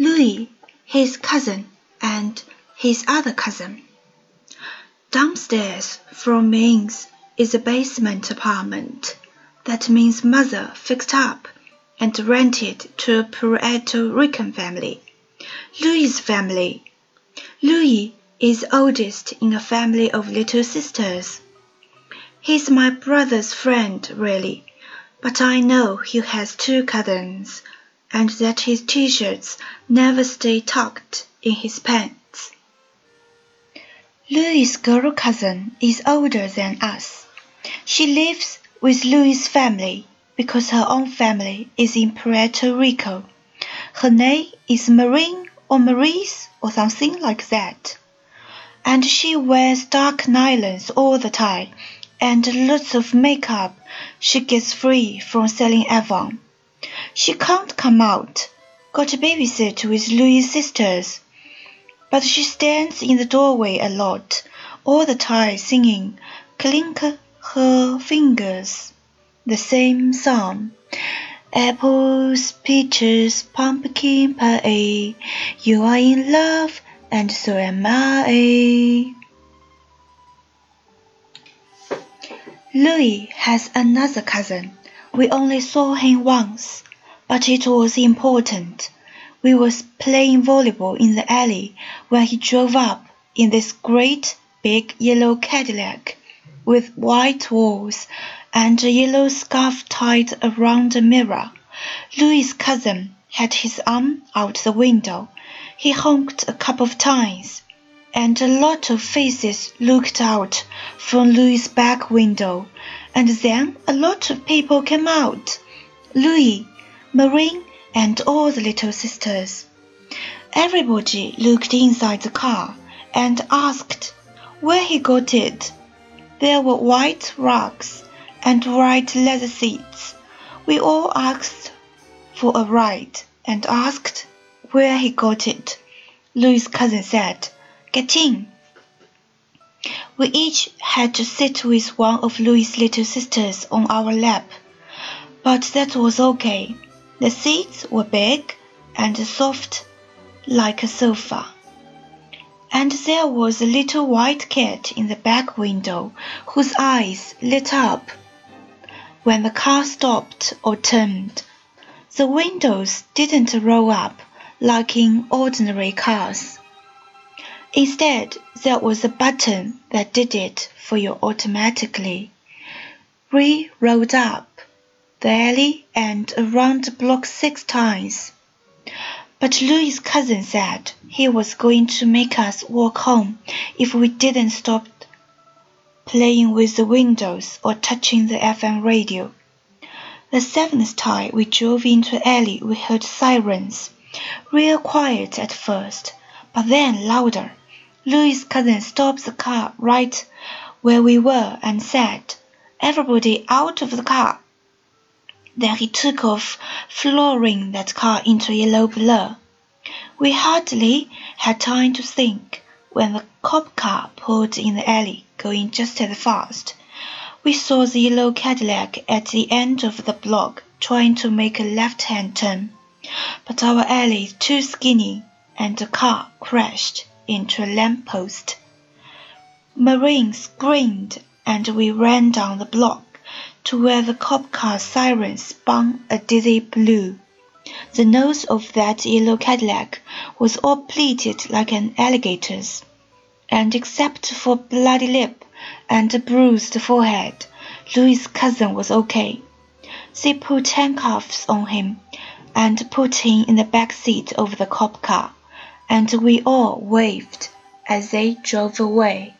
Louie, his cousin, and his other cousin. Downstairs from Meme's is a basement apartment. That Meme's mother fixed up and rented to a Puerto Rican family, Louie's family. Louie is oldest in a family of little sisters. He's my brother's friend, really, but I know he has two cousins, and that his t-shirts never stay tucked in his pants. Louie's girl cousin is older than us. She lives with Louie's family because her own family is in Puerto Rico. Her name is Marin or Maris or something like that. And she wears dark nylons all the time and lots of makeup she gets free from selling Avon. She can't come out. Got a babysit with Louie's sisters. But she stands in the doorway a lot, all the time singing Clink her fingers. The same song. Apples, peaches, pumpkin pie. You are in love, and so am I. Louie has another cousin. We only saw him once, but it was important. We was playing volleyball in the alley when he drove up in this great big yellow Cadillac with white walls and a yellow scarf tied around a mirror. Louie's cousin had his arm out the window. He honked a couple of times and a lot of faces looked out from Louie's back window, and then a lot of people came out. Louie, Marin, and all the little sisters. Everybody looked inside the car and asked where he got it. There were white rugs and white leather seats. We all asked for a ride and asked where he got it. Louie's cousin said, Get in. We each had to sit with one of Louie's little sisters on our lap, but that was okay. The seats were big and soft like a sofa. And there was a little white cat in the back window whose eyes lit up when the car stopped or turned. The windows didn't roll up like in ordinary cars. Instead, there was a button that did it for you automatically. We rolled up the alley and around the block six times. But Louie's cousin said he was going to make us walk home if we didn't stop playing with the windows or touching the FM radio. The seventh time we drove into alley, we heard sirens, real quiet at first, but then louder. Louie's cousin stopped the car right where we were and said, Everybody out of the car. Then he took off, flooring that car into a yellow blur. We hardly had time to think when the cop car pulled in the alley, going just as fast. We saw the yellow Cadillac at the end of the block trying to make a left-hand turn, but our alley is too skinny and the car crashed into a lamppost. Marin screamed and we ran down the block to where the cop car siren spun a dizzy blue. The nose of that yellow Cadillac was all pleated like an alligator's, and except for bloody lip and a bruised forehead, Louie's cousin was okay. They put handcuffs on him and put him in the back seat of the cop car and we all waved as they drove away.